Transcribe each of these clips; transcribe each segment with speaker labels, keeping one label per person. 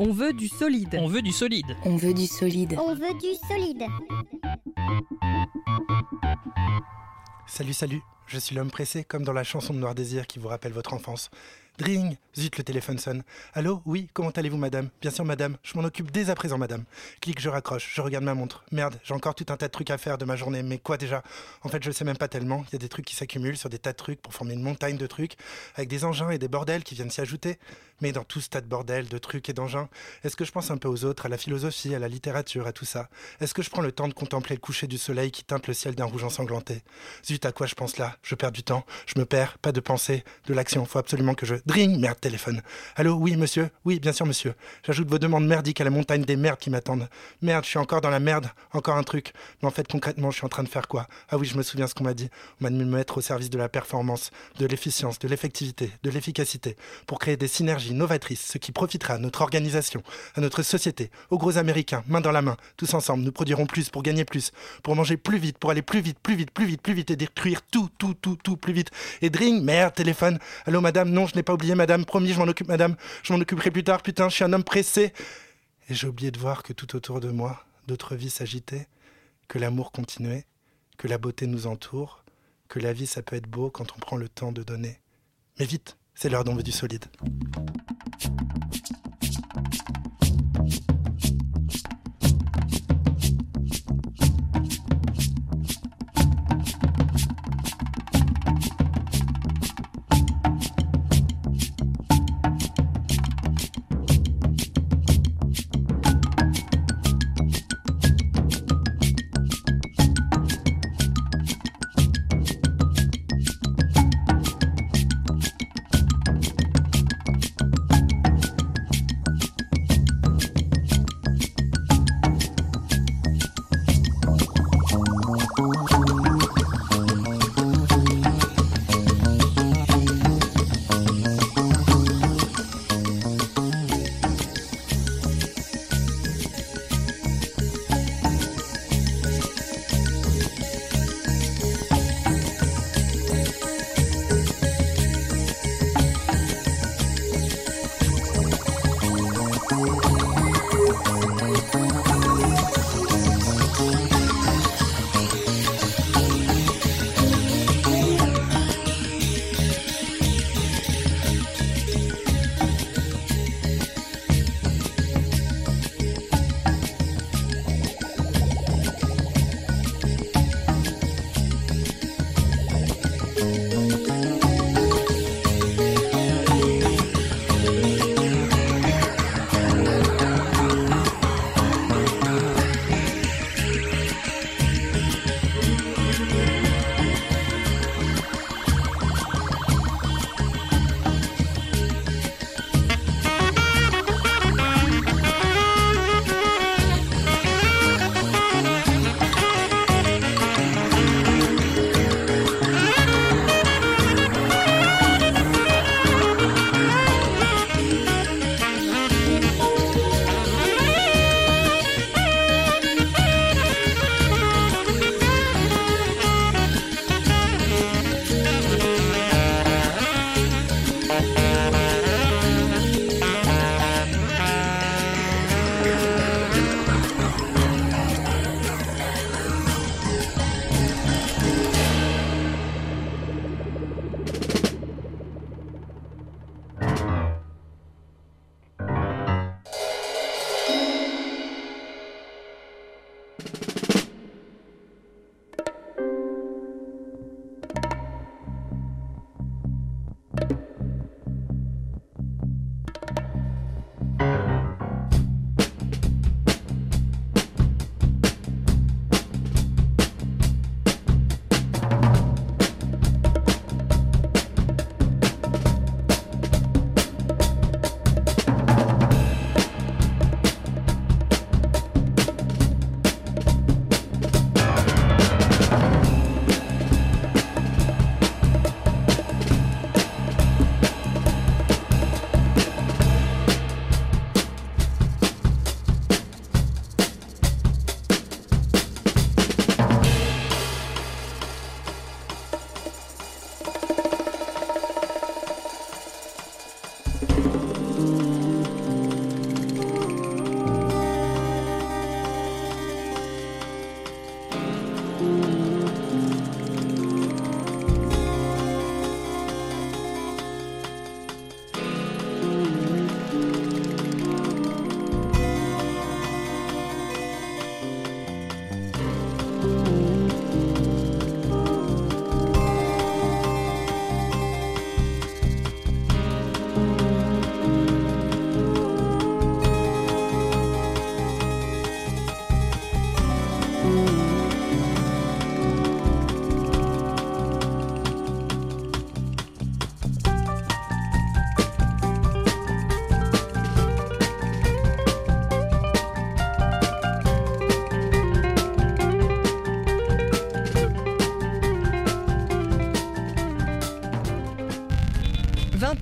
Speaker 1: On veut du solide.
Speaker 2: On veut du solide.
Speaker 3: On veut du solide.
Speaker 4: On veut du solide.
Speaker 5: Salut, salut, je suis l'homme pressé, comme dans la chanson de Noir Désir qui vous rappelle votre enfance. Dring Zut, le téléphone sonne. Allô Oui, comment allez-vous, madame? Bien sûr, madame. Je m'en occupe dès à présent, madame. Clique, je raccroche. Je regarde ma montre. Merde, j'ai encore tout un tas de trucs à faire de ma journée. Mais quoi déjà? En fait, je le sais même pas tellement. Il y a des trucs qui s'accumulent sur des tas de trucs pour former une montagne de trucs, avec des engins et des bordels qui viennent s'y ajouter. Mais dans tout ce tas de bordel, de trucs et d'engins, est-ce que je pense un peu aux autres, à la philosophie, à la littérature, à tout ça? Est-ce que je prends le temps de contempler le coucher du soleil qui teinte le ciel d'un rouge ensanglanté? Zut, à quoi je pense là? Je perds du temps. Je me perds. Pas de pensée, de l'action. Faut absolument que je... Dring Merde, téléphone. Allô, oui, monsieur Oui, bien sûr, monsieur. J'ajoute vos demandes merdiques à la montagne des merdes qui m'attendent. Merde, je suis encore dans la merde, encore un truc. Mais en fait, concrètement, je suis en train de faire quoi? Ah oui, je me souviens ce qu'on m'a dit. On m'a de me mettre au service de la performance, de l'efficience, de l'effectivité, de l'efficacité, pour créer des synergies novatrices, ce qui profitera à notre organisation, à notre société, aux gros Américains, main dans la main. Tous ensemble, nous produirons plus pour gagner plus, pour manger plus vite, pour aller plus vite, plus vite, plus vite, plus vite et détruire tout, tout, tout, tout plus vite. Et dring, merde, téléphone. Allô, madame, non, je n'ai pas oublié, madame, promis, je m'en occupe, madame. Je m'en occuperai plus tard, putain, je suis un homme pressé. Et j'ai oublié de voir que tout autour de moi, d'autres vies s'agitaient, que l'amour continuait, que la beauté nous entoure, que la vie ça peut être beau quand on prend le temps de donner. Mais vite, c'est l'heure d'en veut du solide.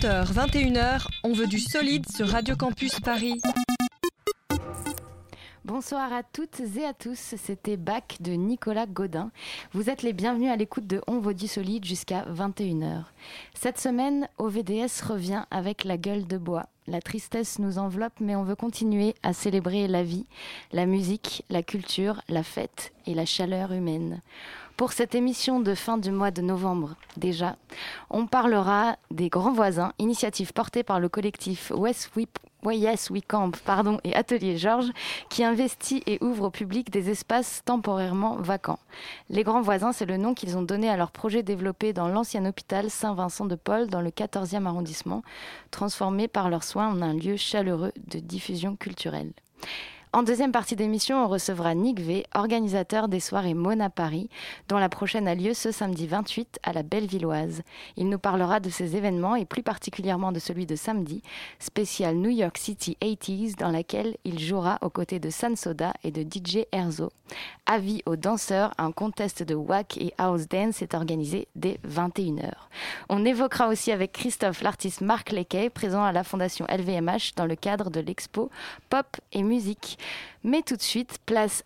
Speaker 1: 20h, 21h, on veut du solide sur Radio Campus Paris.
Speaker 6: Bonsoir à toutes et à tous, c'était Bac de Nicolas Godin. Vous êtes les bienvenus à l'écoute de On vaut du solide jusqu'à 21h. Cette semaine, OVDS revient avec la gueule de bois. La tristesse nous enveloppe, mais on veut continuer à célébrer la vie, la musique, la culture, la fête et la chaleur humaine. Pour cette émission de fin du mois de novembre, déjà, on parlera des grands voisins, initiative portée par le collectif West Yes We Camp pardon, et Atelier Georges, qui investit et ouvre au public des espaces temporairement vacants. Les Grands Voisins, c'est le nom qu'ils ont donné à leur projet développé dans l'ancien hôpital Saint-Vincent de Paul, dans le 14e arrondissement, transformé par leurs soins en un lieu chaleureux de diffusion culturelle. En deuxième partie d'émission, on recevra Nick V, organisateur des soirées Mona Paris, dont la prochaine a lieu ce samedi 28 à la Bellevilloise. Il nous parlera de ces événements et plus particulièrement de celui de samedi, spécial New York City 80s, dans laquelle il jouera aux côtés de San Soda et de DJ Erzo. Avis aux danseurs, un contest de wack et house dance est organisé dès 21h. On évoquera aussi avec Christophe l'artiste Marc Lequet, présent à la Fondation LVMH dans le cadre de l'expo Pop et musique. Mais tout de suite, place,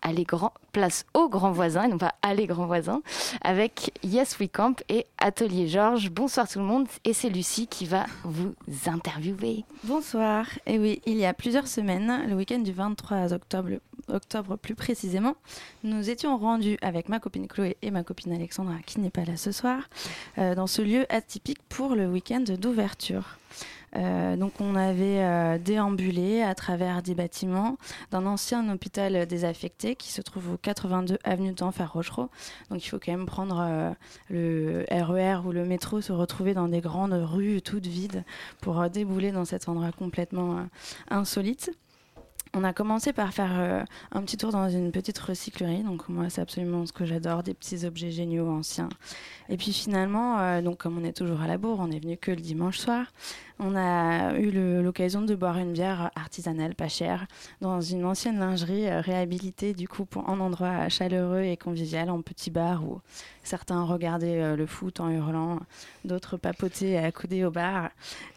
Speaker 6: aux grands voisins, et non pas à les grands voisins, avec Yes We Camp et Atelier Georges. Bonsoir tout le monde, et c'est Lucie qui va vous interviewer.
Speaker 2: Bonsoir. Et oui, il y a plusieurs semaines, le week-end du 23 octobre, octobre plus précisément, nous étions rendus avec ma copine Chloé et ma copine Alexandra, qui n'est pas là ce soir, euh, dans ce lieu atypique pour le week-end d'ouverture. Euh, donc on avait euh, déambulé à travers des bâtiments d'un ancien hôpital désaffecté qui se trouve au 82 avenue d'Enfer Rochereau. Donc il faut quand même prendre euh, le RER ou le métro, se retrouver dans des grandes rues toutes vides pour débouler dans cet endroit complètement insolite. On a commencé par faire un petit tour dans une petite recyclerie. Donc moi, c'est absolument ce que j'adore, des petits objets géniaux anciens. Et puis finalement, donc comme on est toujours à la bourre, on est venu que le dimanche soir on a eu l'occasion de boire une bière artisanale pas chère dans une ancienne lingerie euh, réhabilitée du coup pour un endroit chaleureux et convivial en petit bar où certains regardaient euh, le foot en hurlant, d'autres papotaient accoudés au bar.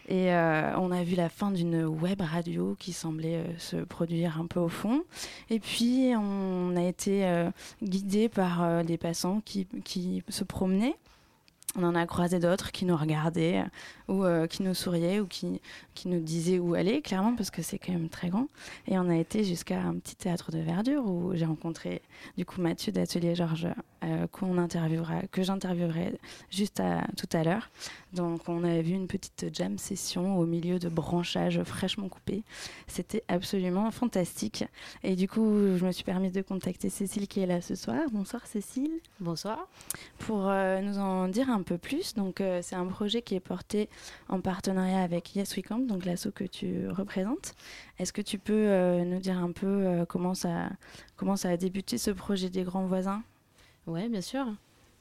Speaker 2: Et euh, on a vu la fin d'une web radio qui semblait se produire un peu au fond. Et puis on a été guidé par des passants qui, qui se promenaient on en a croisé d'autres qui nous regardaient euh, ou euh, qui nous souriaient ou qui, qui nous disaient où aller, clairement, parce que c'est quand même très grand. Et on a été jusqu'à un petit théâtre de verdure où j'ai rencontré du coup Mathieu d'Atelier Georges, euh, que j'interviewerai juste tout à l'heure. Donc on avait vu une petite jam session au milieu de branchages fraîchement coupés. C'était absolument fantastique. Et du coup, je me suis permise de contacter Cécile qui est là ce soir. Bonsoir Cécile.
Speaker 3: Bonsoir.
Speaker 2: Pour nous en dire un peu plus. Donc, euh, c'est un projet qui est porté en partenariat avec Yes We Camp, donc l'asso que tu représentes. Est-ce que tu peux euh, nous dire un peu euh, comment, ça, comment ça a débuté ce projet des grands voisins?
Speaker 3: Oui, bien sûr.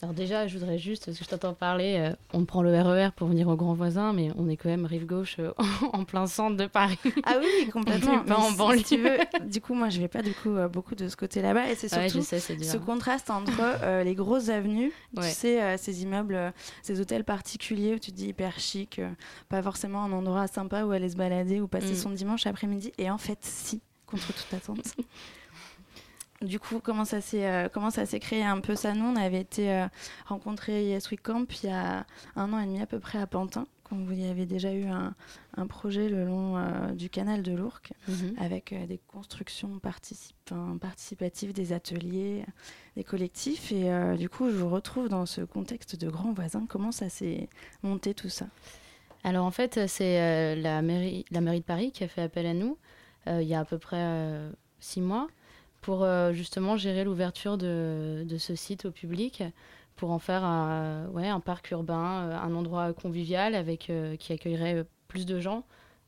Speaker 3: Alors déjà, je voudrais juste, parce que je t'entends parler, euh, on prend le RER e pour venir au Grand Voisin, mais on est quand même rive gauche euh, en plein centre de Paris.
Speaker 2: Ah oui, complètement. en banlieue. tu veux, du coup, moi, je vais pas du coup euh, beaucoup de ce côté là-bas, et c'est surtout ce contraste entre les grosses avenues, tu sais, ces immeubles, ces hôtels particuliers où tu te dis hyper chic, pas forcément un endroit sympa où aller se balader ou passer mm. son dimanche après-midi, et en fait, si, contre toute attente. Du coup, comment ça s'est euh, comment ça s'est créé un peu ça? Nous, on avait été euh, rencontrés Yes We Camp il y a un an et demi à peu près à Pantin, quand vous y avez déjà eu un, un projet le long euh, du canal de l'Ourcq, mhm. avec des constructions participatives, des ateliers, des collectifs. Et du coup, je vous retrouve dans ce contexte de grands voisins. Comment ça s'est monté tout ça?
Speaker 3: Alors en fait, c'est la mairie la mairie de Paris qui a fait appel à nous il y a à peu près six mois pour euh, justement gérer l'ouverture de, de, ce site au public, pour en faire un, ouais, un parc urbain, euh, un endroit convivial avec, euh, qui accueillerait plus de gens,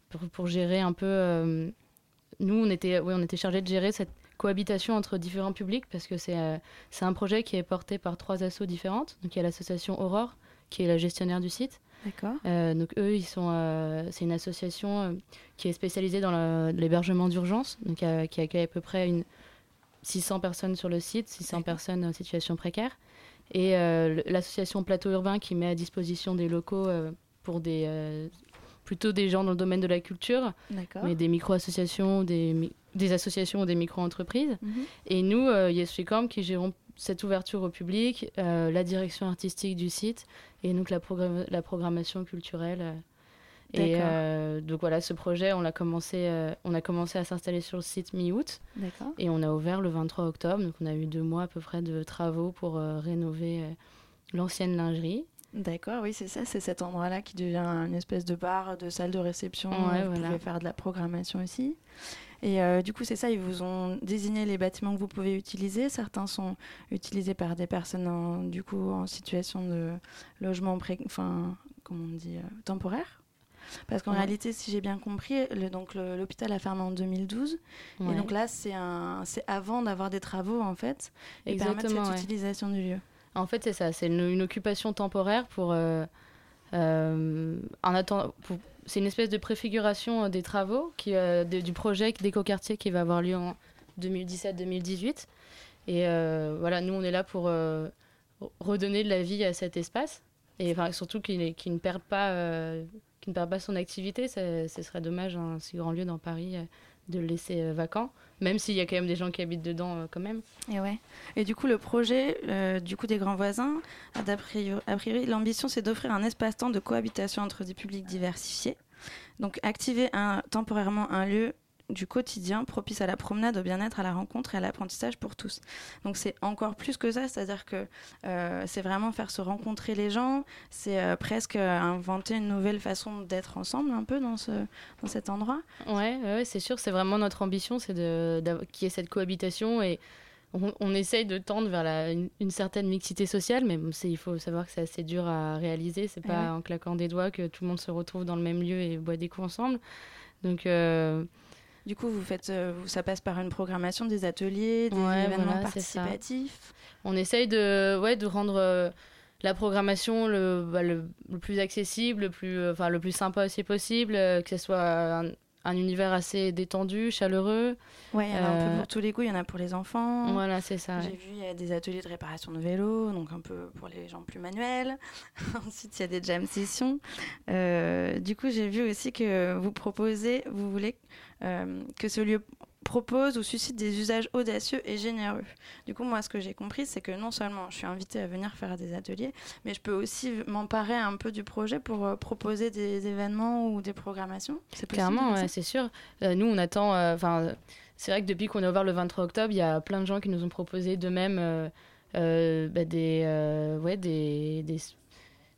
Speaker 3: pour, pour gérer un peu... nous, on était, ouais, on était chargés de gérer cette cohabitation entre différents publics, parce que c'est un projet qui est porté par trois assos différentes. Donc il y a l'association Aurore, qui est la gestionnaire du site.
Speaker 2: D'accord.
Speaker 3: donc eux, ils sont, c'est une association qui est spécialisée dans l'hébergement d'urgence, donc qui accueille à peu près une 600 personnes sur le site, 600 personnes en situation précaire. Et euh, l'association Plateau Urbain qui met à disposition des locaux euh, pour des, euh, plutôt des gens dans le domaine de la culture, mais des micro-associations, des, des associations ou des micro-entreprises. Mhm. Et nous, euh, qui gérons cette ouverture au public, euh, la direction artistique du site et donc la, la programmation culturelle. Euh. Et euh, donc voilà, ce projet, on, a commencé, on a commencé à s'installer sur le site mi-août. Et on a ouvert le 23 octobre. Donc on a eu deux mois à peu près de travaux pour rénover l'ancienne lingerie.
Speaker 2: D'accord, oui, c'est ça, c'est cet endroit-là qui devient une espèce de bar, de salle de réception. Ouais, vous pouvez faire de la programmation aussi. Et euh, du coup, c'est ça, ils vous ont désigné les bâtiments que vous pouvez utiliser. Certains sont utilisés par des personnes en, du coup, en situation de logement pré enfin, comment on dit, euh, temporaire. Parce qu'en réalité, si j'ai bien compris, l'hôpital a fermé en 2012. Et donc là, c'est avant d'avoir des travaux, en fait, et Exactement, cette utilisation du lieu.
Speaker 3: En fait, c'est ça. C'est une, occupation temporaire pour... Euh, pour c'est une espèce de préfiguration euh, des travaux qui, euh, du projet d'écoquartier qui va avoir lieu en 2017-2018. Et euh, voilà, nous, on est là pour redonner de la vie à cet espace. Et enfin, surtout qu'il ne perd pas, ne perd pas son activité. Ce serait dommage, un si grand lieu dans Paris, de le laisser vacant, même s'il y a quand même des gens qui habitent dedans quand même.
Speaker 2: Et ouais. Et du coup, le projet du coup des grands voisins, a priori, l'ambition c'est d'offrir un espace-temps de cohabitation entre des publics diversifiés. Donc, activer un, temporairement un lieu du quotidien propice à la promenade, au bien-être, à la rencontre et à l'apprentissage pour tous. Donc c'est encore plus que ça, c'est-à-dire que euh, c'est vraiment faire se rencontrer les gens, c'est euh, presque inventer une nouvelle façon d'être ensemble un peu dans, ce, dans cet endroit.
Speaker 3: Ouais, ouais c'est sûr, c'est vraiment notre ambition, c'est qu'il y ait cette cohabitation et on, essaye de tendre vers une, certaine mixité sociale, mais il faut savoir que c'est assez dur à réaliser. C'est pas en claquant des doigts que tout le monde se retrouve dans le même lieu et boit des coups ensemble. Donc, euh,
Speaker 2: du coup, vous faites, euh, ça passe par une programmation des ateliers, des événements participatifs.
Speaker 3: On essaye de, ouais, de rendre euh, la programmation bah, le, le, plus accessible, le plus, enfin, le plus sympa aussi possible, que ce soit un, un univers assez détendu, chaleureux.
Speaker 2: Ouais, il y en a un peu euh, pour tous les goûts, il y en a pour les enfants.
Speaker 3: Voilà, c'est ça.
Speaker 2: J'ai vu, il y a des ateliers de réparation de vélo, donc un peu pour les gens plus manuels. Ensuite, il y a des jam sessions. Euh, du coup, j'ai vu aussi que vous proposez, vous voulez euh, que ce lieu propose ou suscite des usages audacieux et généreux. Du coup, moi, ce que j'ai compris, c'est que non seulement je suis invitée à venir faire des ateliers, mais je peux aussi m'emparer un peu du projet pour euh, proposer des événements ou des programmations.
Speaker 3: C'est Clairement, c'est sûr. Euh, nous, on attend. Euh, enfin, c'est vrai que depuis qu'on a ouvert le 23 octobre, il y a plein de gens qui nous ont proposé bah, des, ouais, des, des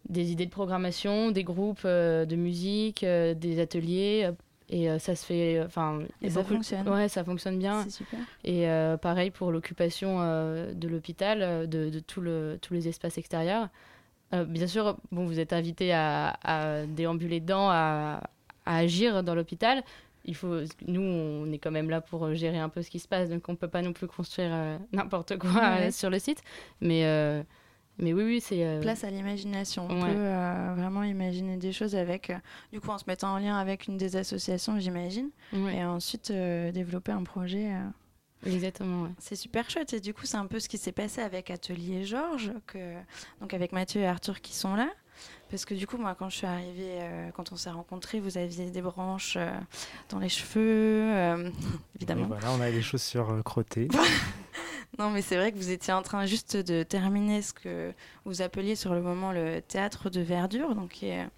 Speaker 3: des idées de programmation, des groupes de musique, des ateliers et euh, ça se fait. Enfin,
Speaker 2: et ça fonctionne.
Speaker 3: Ouais, ça fonctionne bien.
Speaker 2: C'est super.
Speaker 3: Et euh, pareil pour l'occupation euh, de l'hôpital, de, de tout le, tous les espaces extérieurs. bien sûr, bon, vous êtes invité à, à déambuler dedans, à, à agir dans l'hôpital. Il faut, nous, on est quand même là pour gérer un peu ce qui se passe, donc on peut pas non plus construire n'importe quoi sur le site. Mais mais oui, oui, c'est. Euh,
Speaker 2: Place à l'imagination. On peut euh, vraiment imaginer des choses avec. Euh, du coup, en se mettant en lien avec une des associations, j'imagine. Et ensuite, développer un projet.
Speaker 3: Exactement.
Speaker 2: C'est super chouette. Et du coup, c'est un peu ce qui s'est passé avec Atelier Georges, que... donc avec Mathieu et Arthur qui sont là. Parce que du coup, moi, quand je suis arrivée, quand on s'est rencontrés, vous aviez des branches dans les cheveux, évidemment.
Speaker 4: voilà, on avait des chaussures crottées.
Speaker 2: Non, mais c'est vrai que vous étiez en train juste de terminer ce que vous appeliez sur le moment le théâtre de verdure, donc qui est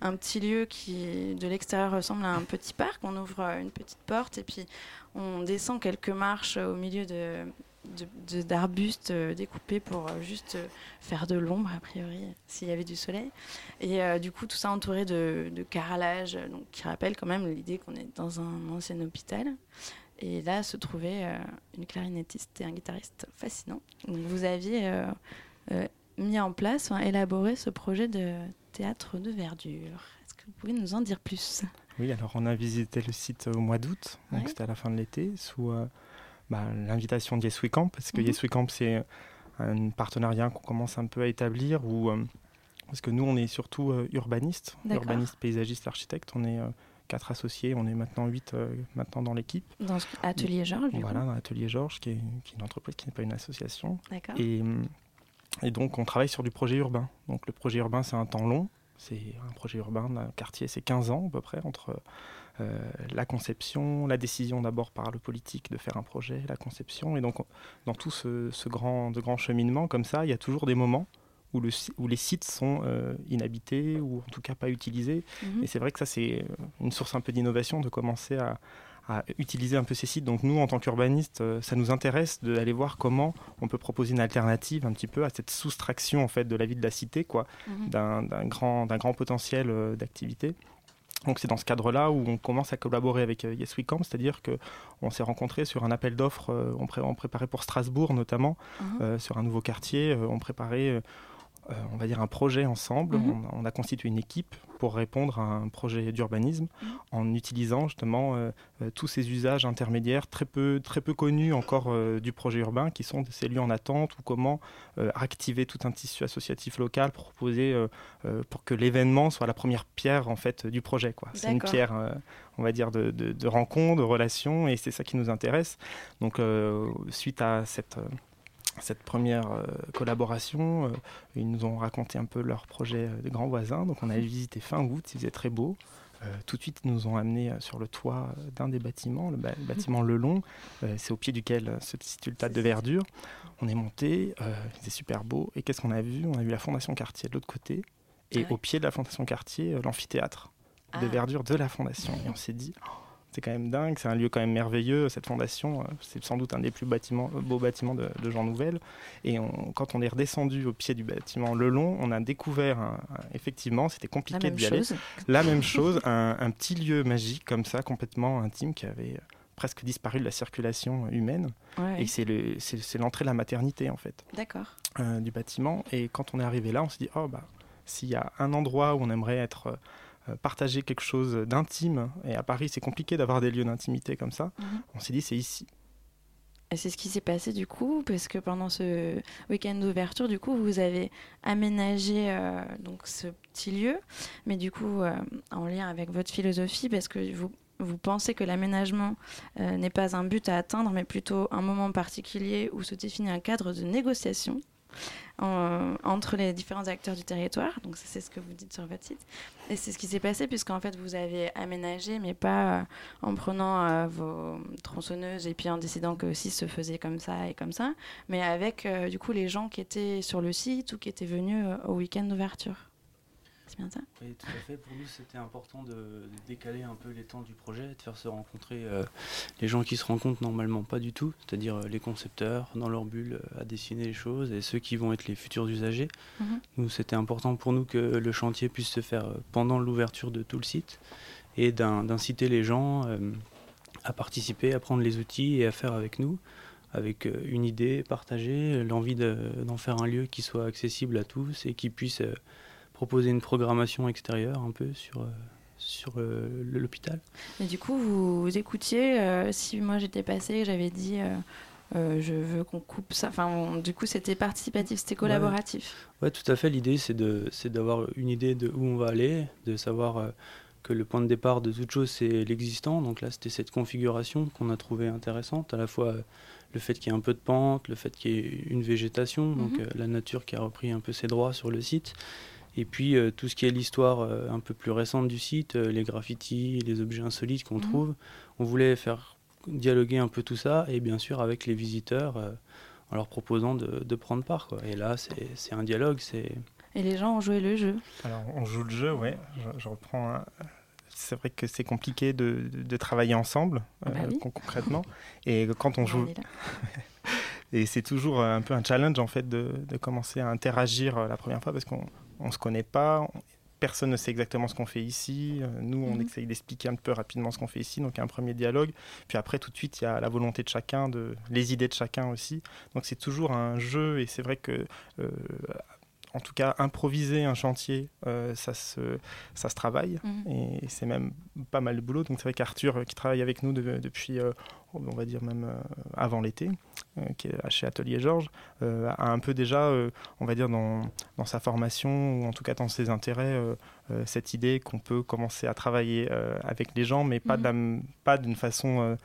Speaker 2: un petit lieu qui, de l'extérieur, ressemble à un petit parc. On ouvre une petite porte et puis on descend quelques marches au milieu d'arbustes euh, découpés pour euh, juste faire de l'ombre a priori s'il y avait du soleil et euh, du coup tout ça entouré de, de carrelage donc qui rappelle quand même l'idée qu'on est dans un ancien hôpital et là se trouvait euh, une clarinettiste et un guitariste fascinant. vous aviez euh, euh, mis en place, élaboré ce projet de théâtre de verdure. Est-ce que vous pouvez nous en dire plus?
Speaker 4: Oui, alors on a visité le site au mois d'août, donc c'était à la fin de l'été, sous bah, l'invitation d'Yes Camp, parce que mmh. Camp c'est un partenariat qu'on commence un peu à établir, où, parce que nous on est surtout urbanistes, urbanistes, paysagistes, architectes, on est quatre associés. On est maintenant huit euh, maintenant dans l'équipe.
Speaker 2: Dans Atelier Georges.
Speaker 4: Voilà, dans Atelier Georges, qui est, une entreprise qui n'est pas une association. Et, et, donc on travaille sur du projet urbain. Donc le projet urbain, c'est un temps long. C'est un projet urbain d'un quartier, c'est 15 ans à peu près entre la conception, la décision d'abord par le politique de faire un projet, la conception. Et donc, dans tout ce, grand, de grand cheminement, comme ça, il y a toujours des moments où, le, où les sites sont inhabités ou en tout cas pas utilisés. Mhm. Et c'est vrai que ça, c'est une source un peu d'innovation de commencer à, à utiliser un peu ces sites. Donc nous, en tant qu'urbanistes, euh, ça nous intéresse d'aller voir comment on peut proposer une alternative un petit peu à cette soustraction en fait de la vie de la cité, quoi, mhm. d'un grand, d'un grand potentiel euh, d'activité. Donc c'est dans ce cadre-là où on commence à collaborer avec euh, Yes We Camp, c'est-à-dire qu'on s'est rencontrés sur un appel d'offres, on, on, préparait pour Strasbourg notamment, mhm. sur un nouveau quartier, on préparait euh, on va dire, un projet ensemble. Mhm. on, a constitué une équipe pour répondre à un projet d'urbanisme mhm. en utilisant justement euh, euh, tous ces usages intermédiaires très peu, très peu connus encore du projet urbain, qui sont ces lieux en attente ou comment activer tout un tissu associatif local pour proposer, pour que l'événement soit la première pierre en fait du projet. C'est une pierre, on va dire, de, de, de rencontre, de relation, et c'est ça qui nous intéresse. Donc, suite à cette cette première euh, collaboration. Euh, ils nous ont raconté un peu leur projet euh, de grands voisins. Donc on a visité fin août, il faisait très beau. tout de suite, ils nous ont amenés sur le toit d'un des bâtiments, le, bâtiment Le Long. c'est au pied duquel se situe le tas de verdure. On est monté, il faisait super beau. Et qu'est-ce qu'on a vu? On a vu la Fondation Cartier de l'autre côté. Et ah au pied de la Fondation Cartier, l'amphithéâtre de ah. verdure de la Fondation. Et on s'est dit, oh, c'est quand même dingue, c'est un lieu quand même merveilleux, cette fondation, euh, c'est sans doute un des plus bâtiments, euh, beaux bâtiments de, Jean Nouvel. Et quand on est redescendu au pied du bâtiment Le Long, on a découvert, effectivement, c'était compliqué d'y aller. La même chose, un, petit lieu magique comme ça, complètement intime, qui avait presque disparu de la circulation humaine. Et c'est l'entrée de la maternité, en fait.
Speaker 2: D'accord.
Speaker 4: Euh, du bâtiment. Et quand on est arrivé là, on s'est dit, oh, bah, s'il y a un endroit où on aimerait être euh, partager quelque chose d'intime. Et à Paris, c'est compliqué d'avoir des lieux d'intimité comme ça. Mhm. On s'est dit, c'est ici.
Speaker 2: Et c'est ce qui s'est passé du coup, parce que pendant ce week-end d'ouverture, du coup, vous avez aménagé euh, donc ce petit lieu, mais du coup, euh, en lien avec votre philosophie, parce que vous, vous pensez que l'aménagement n'est pas un but à atteindre, mais plutôt un moment particulier où se définit un cadre de négociation entre les différents acteurs du territoire. Donc c'est ce que vous dites sur votre site. Et c'est ce qui s'est passé puisqu'en fait vous avez aménagé, mais pas euh, en prenant euh, vos tronçonneuses et puis en décidant que si se faisait comme ça et comme ça, mais avec euh, du coup les gens qui étaient sur le site ou qui étaient venus au week-end d'ouverture.
Speaker 7: Oui, tout à fait. Pour nous, c'était important de, décaler un peu les temps du projet, de faire se rencontrer euh, les gens qui se rencontrent normalement pas du tout, c'est-à-dire euh, les concepteurs dans leur bulle euh, à dessiner les choses et ceux qui vont être les futurs usagers. Mhm. Nous, c'était important pour nous que le chantier puisse se faire pendant l'ouverture de tout le site et d'inciter les gens à participer, à prendre les outils et à faire avec nous avec une idée partagée, l'envie d'en faire un lieu qui soit accessible à tous et qui puisse proposer une programmation extérieure un peu sur, euh, sur euh, l'hôpital.
Speaker 2: Et du coup, vous, écoutiez, euh, si moi j'étais passé, j'avais dit je veux qu'on coupe ça. Enfin, du coup, c'était participatif, c'était collaboratif.
Speaker 7: Ouais. tout à fait. L'idée, c'est d'avoir une idée de où on va aller, de savoir que le point de départ de toute chose, c'est l'existant. Donc là, c'était cette configuration qu'on a trouvée intéressante, à la fois le fait qu'il y ait un peu de pente, le fait qu'il y ait une végétation, donc mhm. la nature qui a repris un peu ses droits sur le site, et puis euh, tout ce qui est l'histoire euh, un peu plus récente du site, euh, les graffitis, les objets insolites qu'on mhm. trouve, on voulait faire dialoguer un peu tout ça, et bien sûr avec les visiteurs, en leur proposant de, prendre part. Quoi. Et là, c'est un dialogue. c'est...
Speaker 2: Et les gens ont joué le jeu
Speaker 4: Alors, on joue le jeu, oui. Je, reprends. C'est vrai que c'est compliqué de, de, travailler ensemble,
Speaker 2: bah
Speaker 4: concrètement. Et quand on joue. Et c'est toujours un peu un challenge en fait de, de commencer à interagir la première fois parce qu'on on ne se connaît pas, personne ne sait exactement ce qu'on fait ici. Euh, nous, on mhm. essaye d'expliquer un peu rapidement ce qu'on fait ici, donc il y a un premier dialogue. Puis après, tout de suite, il y a la volonté de chacun, de, les idées de chacun aussi. Donc c'est toujours un jeu, et c'est vrai que euh, en tout cas, improviser un chantier, euh, ça, se, ça se travaille. Mhm. Et, c'est même pas mal de boulot. Donc c'est vrai qu'Arthur, euh, qui travaille avec nous depuis, euh, on va dire même avant l'été, qui est chez Atelier Georges, a un peu déjà, on va dire, dans, dans, sa formation, ou en tout cas dans ses intérêts, cette idée qu'on peut commencer à travailler avec les gens, mais pas mhm. d'une façon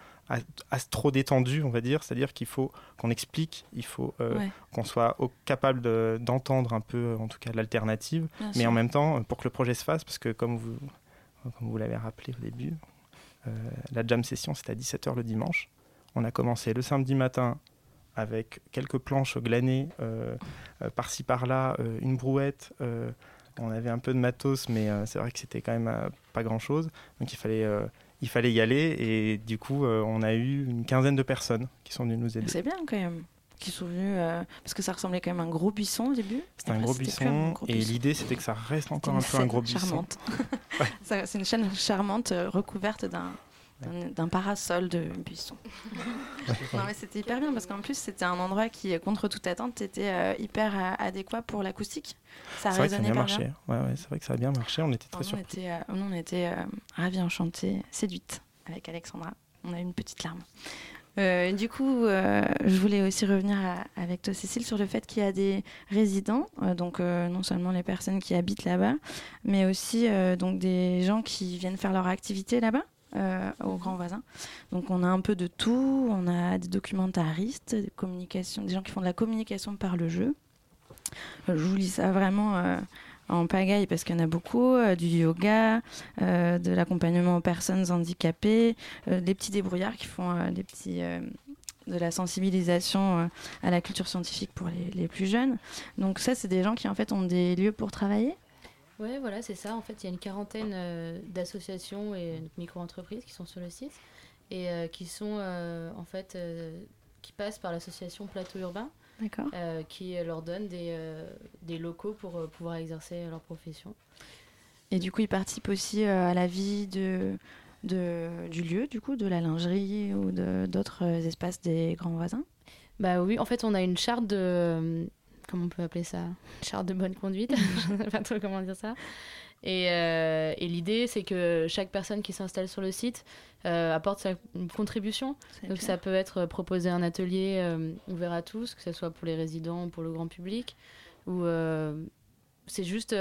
Speaker 4: trop détendu, on va dire. C'est-à-dire qu'il faut qu'on explique, il faut qu'on soit capable d'entendre un peu, en tout cas, l'alternative, mais en même temps, pour que le projet se fasse, parce que comme vous, comme vous l'avez rappelé au début, la jam session, c'est à 17h le dimanche. On a commencé le samedi matin avec quelques planches glanées euh, euh, par-ci par-là, euh, une brouette. On avait un peu de matos, mais c'est vrai que c'était quand même pas grand-chose. Donc il fallait, il fallait y aller. Et du coup, on a eu une quinzaine de personnes qui sont venues nous aider.
Speaker 2: C'est bien quand même qui sont venus parce que ça ressemblait quand même à un gros buisson au début.
Speaker 4: C'était un, gros buisson et l'idée c'était que ça reste encore un peu un gros buisson.
Speaker 2: Charmante. c'est une chaîne charmante recouverte d'un d'un parasol de buisson. non mais c'était hyper bien parce qu'en plus c'était un endroit qui, contre toute attente, était euh, hyper euh, adéquat pour l'acoustique.
Speaker 4: Ça a résonné bien marché. Ouais, ouais, c'est vrai que ça a bien marché. On était très
Speaker 2: surpris. On était, euh, on était ravis, enchantés, séduites avec Alexandra. On a eu une petite larme. du coup, je voulais aussi revenir avec toi, Cécile, sur le fait qu'il y a des résidents, donc non seulement les personnes qui habitent là-bas, mais aussi donc des gens qui viennent faire leur activité là-bas. Euh, aux grands voisins. Donc on a un peu de tout, on a des documentaristes, des, communications, des gens qui font de la communication par le jeu. Euh, je vous lis ça vraiment euh, en pagaille parce qu'il y en a beaucoup, du yoga, de l'accompagnement aux personnes handicapées, des petits débrouillards qui font des petits de la sensibilisation à la culture scientifique pour les, les plus jeunes. Donc ça, c'est des gens qui en fait ont des lieux pour travailler
Speaker 3: oui, voilà, c'est ça. En fait, il y a une quarantaine euh, d'associations et micro-entreprises qui sont sur le site et euh, qui sont euh, en fait qui passent par l'association Plateau Urbain, qui leur donne des, des locaux pour pouvoir exercer leur profession.
Speaker 2: Et du coup, ils participent aussi à la vie de, de, du lieu, du coup, de la lingerie ou d'autres espaces des grands voisins?
Speaker 3: Bah oui, en fait, on a une charte de comment on peut appeler ça Charte de bonne conduite, je ne sais pas trop comment dire ça. Et, euh, et l'idée, c'est que chaque personne qui s'installe sur le site euh, apporte sa contribution. Donc ça peut être proposer un atelier euh, ouvert à tous, que ce soit pour les résidents ou pour le grand public, ou c'est juste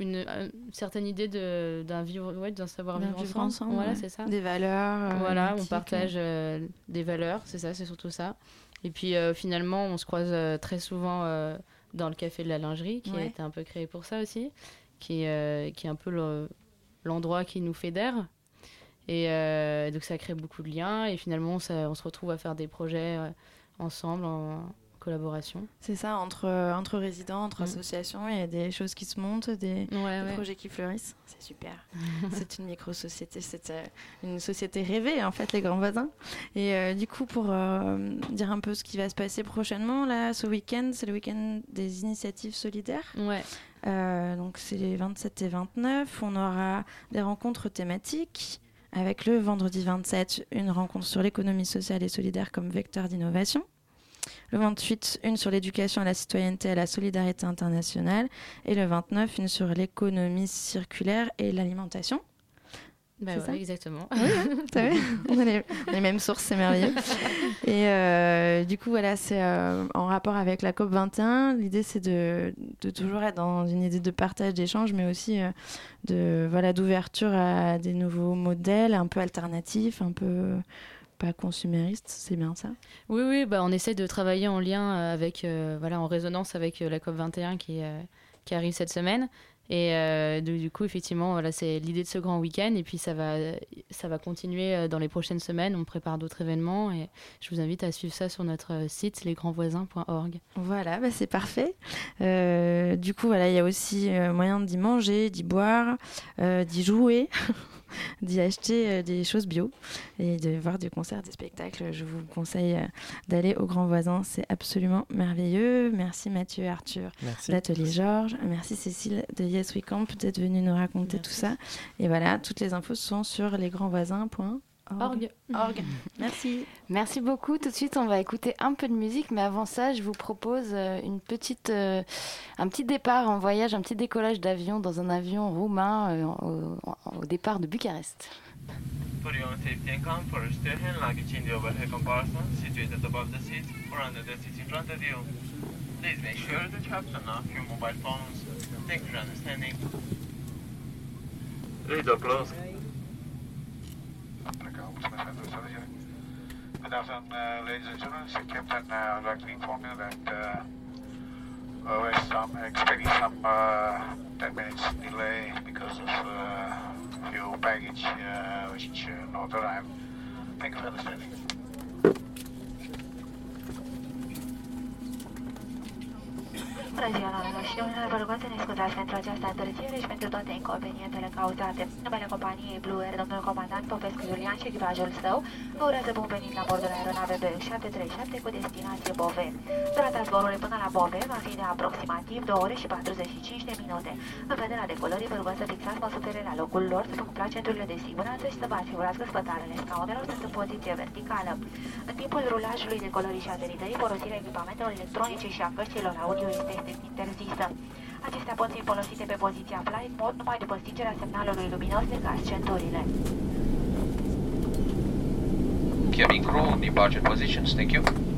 Speaker 3: une, certaine idée d'un vivre, ouais, d'un savoir vivre, ensemble. Voilà, c'est ça.
Speaker 2: Des valeurs.
Speaker 3: voilà, on partage des valeurs, c'est ça, c'est surtout ça. Et puis euh, finalement, on se croise euh, très souvent euh, dans le café de la lingerie, qui a été un peu créé pour ça aussi, qui, est, qui est un peu l'endroit qui nous fédère. Et donc ça crée beaucoup de liens et finalement on se retrouve à faire des projets ensemble en, collaboration.
Speaker 2: C'est ça, entre, entre résidents, entre mm. associations, il y a des choses qui se montent, des, projets qui fleurissent. C'est super. c'est une micro-société, c'est euh, une société rêvée, en fait, les grands voisins. Et euh, du coup, pour euh, dire un peu ce qui va se passer prochainement, là, ce week-end, c'est le week-end des initiatives solidaires.
Speaker 3: Ouais.
Speaker 2: donc, c'est les 27 et 29. On aura des rencontres thématiques avec le vendredi 27, une rencontre sur l'économie sociale et solidaire comme vecteur d'innovation. Le 28, une sur l'éducation à la citoyenneté et à la solidarité internationale. Et le 29, une sur l'économie circulaire et l'alimentation.
Speaker 3: Bah ouais, exactement.
Speaker 2: Oui, hein, on, a les, mêmes sources, c'est merveilleux. Et euh, du coup, voilà, c'est euh, en rapport avec la COP 21. L'idée, c'est de, de, toujours être dans une idée de partage, d'échange, mais aussi euh, de voilà d'ouverture à des nouveaux modèles un peu alternatifs, un peu pas consumériste, c'est bien ça?
Speaker 3: Oui, oui, bah, on essaie de travailler en lien euh, avec, euh, voilà, en résonance avec euh, la COP 21 qui, qui arrive cette semaine. Et du coup, effectivement, voilà, c'est l'idée de ce grand week-end. Et puis, ça va, ça va continuer dans les prochaines semaines. On prépare d'autres événements. Et je vous invite à suivre ça sur notre site, lesgrandsvoisins.org.
Speaker 2: Voilà, bah, c'est parfait. du coup, voilà, il y a aussi moyen d'y manger, d'y boire, d'y jouer. d'y acheter euh, des choses bio et de voir des concerts, des spectacles. Je vous conseille euh, d'aller au Grand Voisin, c'est absolument merveilleux. Merci Mathieu et Arthur d'Atelier Georges. Merci Cécile de Yes We Camp d'être venue nous raconter tout ça. Et voilà, toutes les infos sont sur lesgrandsvoisins.com
Speaker 3: Org.
Speaker 2: Org. Merci.
Speaker 6: Merci beaucoup. Tout de suite, on va écouter un peu de musique, mais avant ça, je vous propose euh, une petite, euh, un petit départ en voyage, un petit décollage d'avion dans un avion roumain euh, au, au, départ de Bucarest.
Speaker 8: For your safety and comfort, stay hand luggage in the overhead compartment situated above the seat or under the seat in front of you. Please make sure that you have turned off your mobile phones. Thank you for understanding. Radio close. Good afternoon, uh, ladies and gentlemen. So, Captain, uh, I'd like to inform you that uh, we're some, expecting some uh, 10 minutes delay because of uh, few baggage which not arrived. Thank you for understanding.
Speaker 9: Bună ziua, doamnelor și domnilor, vă rugăm să ne scuzați pentru această întârziere și pentru toate inconvenientele cauzate. Numele companiei Blue Air, domnul comandant Popescu Iulian și echipajul său, vă urează bun venit la bordul aeronave B737 cu destinație Bove. Durata zborului până la Bove va fi de aproximativ 2 ore și 45 de minute. În vederea decolării, vă rugăm să fixați măsutele la locul lor, să cumpla centurile de siguranță și să vă asigurați că spătarele scaunelor sunt în poziție verticală. În timpul rulajului decolării și aterizării, folosirea echipamentelor electronice și a căștilor audio este interzisă. Acestea pot fi folosite pe poziția flight mode numai după stingerea semnalului luminos de gaz centurile.
Speaker 10: Cabin crew on departure positions, thank you.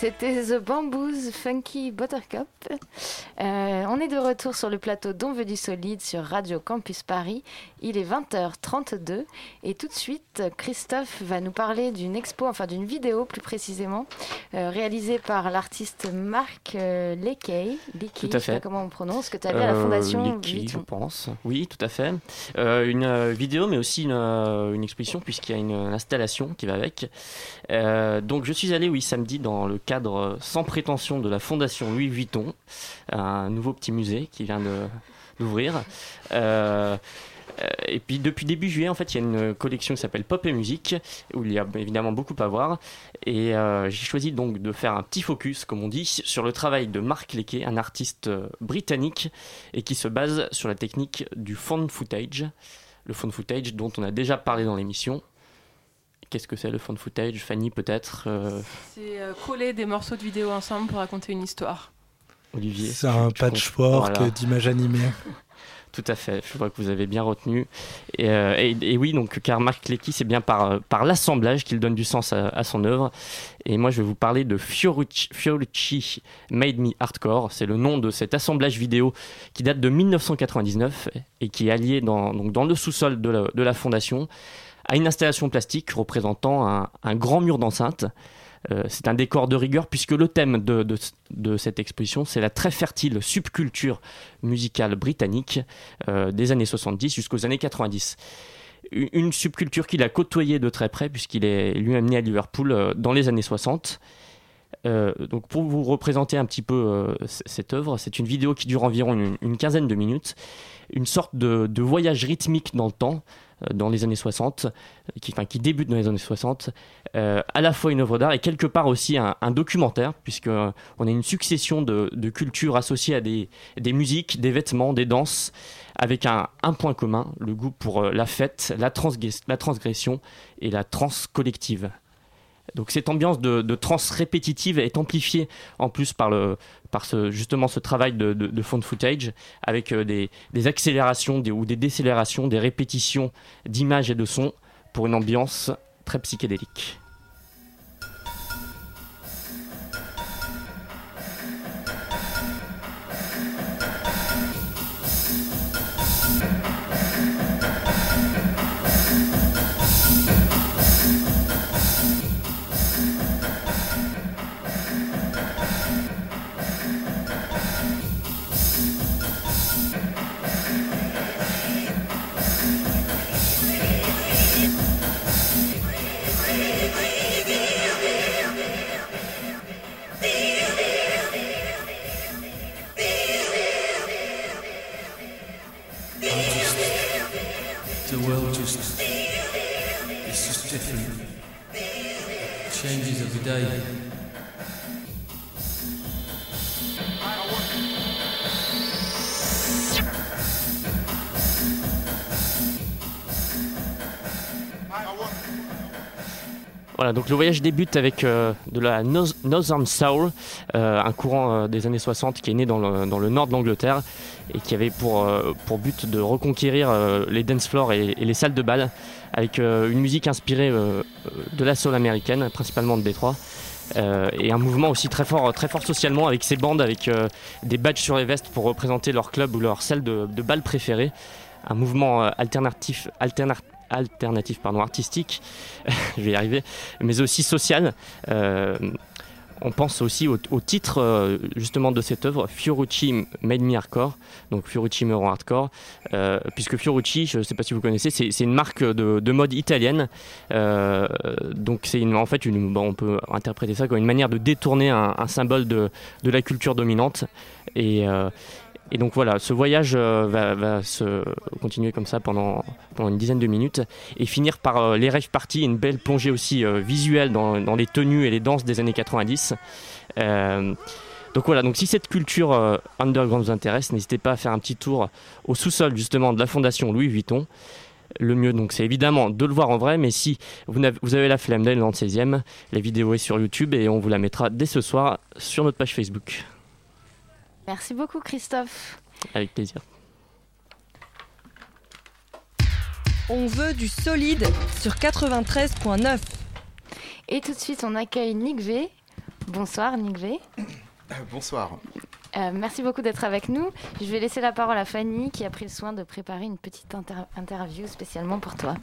Speaker 6: C'était The Bamboos Funky Buttercup. Euh, on est de retour sur le plateau d'On veut du solide sur Radio Campus Paris. Il est 20h32 et tout de suite, Christophe va nous parler d'une expo, enfin d'une vidéo plus précisément, euh, réalisée par l'artiste Marc euh, Lekey.
Speaker 11: Tout à fait. Je sais
Speaker 6: pas comment on prononce, que tu avais à la Fondation
Speaker 11: Lekey, je pense. Oui, tout à fait. une vidéo, mais aussi une, une exposition, puisqu'il y a une installation qui va avec. donc je suis allé, oui, samedi dans le cadre euh, sans prétention de la Fondation Louis Vuitton, un nouveau petit musée qui vient d'ouvrir. Euh, et puis depuis début juillet, en fait, il y a une collection qui s'appelle Pop et Musique, où il y a évidemment beaucoup à voir. Et euh, j'ai choisi donc de faire un petit focus, comme on dit, sur le travail de Mark Leakey, un artiste britannique, et qui se base sur la technique du found footage. Le found footage dont on a déjà parlé dans l'émission, Qu'est-ce que c'est le fond de footage Fanny, peut-être euh,
Speaker 12: C'est euh, coller des morceaux de vidéo ensemble pour raconter une histoire.
Speaker 11: Olivier
Speaker 5: C'est un patchwork d'images animées.
Speaker 11: Tout à fait, je vois que vous avez bien retenu. Et, euh, oui, donc, car Marc Lecky, c'est bien par, par l'assemblage qu'il donne du sens à, son œuvre. Et moi, je vais vous parler de Fiorucci, Made Me Hardcore. C'est le nom de cet assemblage vidéo qui date de 1999 et qui est allié dans, donc, dans le sous-sol de de la fondation à une installation plastique représentant un, grand mur d'enceinte. Euh, c'est un décor de rigueur puisque le thème de, cette exposition, c'est la très fertile subculture musicale britannique euh, des années 70 jusqu'aux années 90. Une, subculture qu'il a côtoyée de très près puisqu'il est lui-même né à Liverpool euh, dans les années 60. donc pour vous représenter un petit peu cette œuvre, c'est une vidéo qui dure environ une, quinzaine de minutes, une sorte de voyage rythmique dans le temps, dans les années 60, qui, enfin, qui débute dans les années 60, euh, à la fois une œuvre d'art et quelque part aussi un, documentaire, puisqu'on euh, a une succession de, cultures associées à des, musiques, des vêtements, des danses, avec un, un point commun, le goût pour la fête, la, la transgression et la trans collective. Donc cette ambiance de, trans répétitive est amplifiée en plus par, ce, justement ce travail de, de, de footage avec euh, des, accélérations ou des décélérations, des répétitions d'images et de sons pour une ambiance très psychédélique. Donc le voyage débute avec euh, de la Northern Soul, euh, un courant euh, des années 60 qui est né dans le, dans le nord de l'Angleterre et qui avait pour, pour but de reconquérir les dance floors et, les salles de bal avec une musique inspirée de la soul américaine, principalement de Détroit. et un mouvement aussi très fort, très fort socialement avec ces bandes avec des badges sur les vestes pour représenter leur club ou leur salle de, de bal préférée. Un mouvement alternatif, alternatif alternatif pardon, artistique, je vais y arriver, mais aussi social. Euh, on pense aussi au, titre euh, justement de cette œuvre, Fiorucci Made Me Hardcore, donc Fiorucci me rend hardcore, euh, puisque Fiorucci, je ne sais pas si vous connaissez, c'est une marque de, mode italienne, donc c'est en fait une, on peut interpréter ça comme une manière de détourner un, symbole de, de, la culture dominante. Et, et donc voilà, ce voyage euh, va, se continuer comme ça pendant, une dizaine de minutes et finir par euh, les rêves parties, une belle plongée aussi euh, visuelle dans, les tenues et les danses des années 90. donc voilà, donc si cette culture underground vous intéresse, n'hésitez pas à faire un petit tour au sous-sol justement de la fondation Louis Vuitton. Le mieux donc c'est évidemment de le voir en vrai, mais si vous avez, vous avez la flemme d'aller dans le 16e, la vidéo est sur YouTube et on vous la mettra dès ce soir sur notre page Facebook.
Speaker 6: Merci beaucoup Christophe.
Speaker 11: Avec plaisir.
Speaker 1: On veut du solide sur 93.9.
Speaker 6: Et tout de suite, on accueille Nick V. Bonsoir Nick V.
Speaker 13: Bonsoir.
Speaker 6: Euh, merci beaucoup d'être avec nous. Je vais laisser la parole à Fanny qui a pris le soin de préparer une petite inter- interview spécialement pour toi.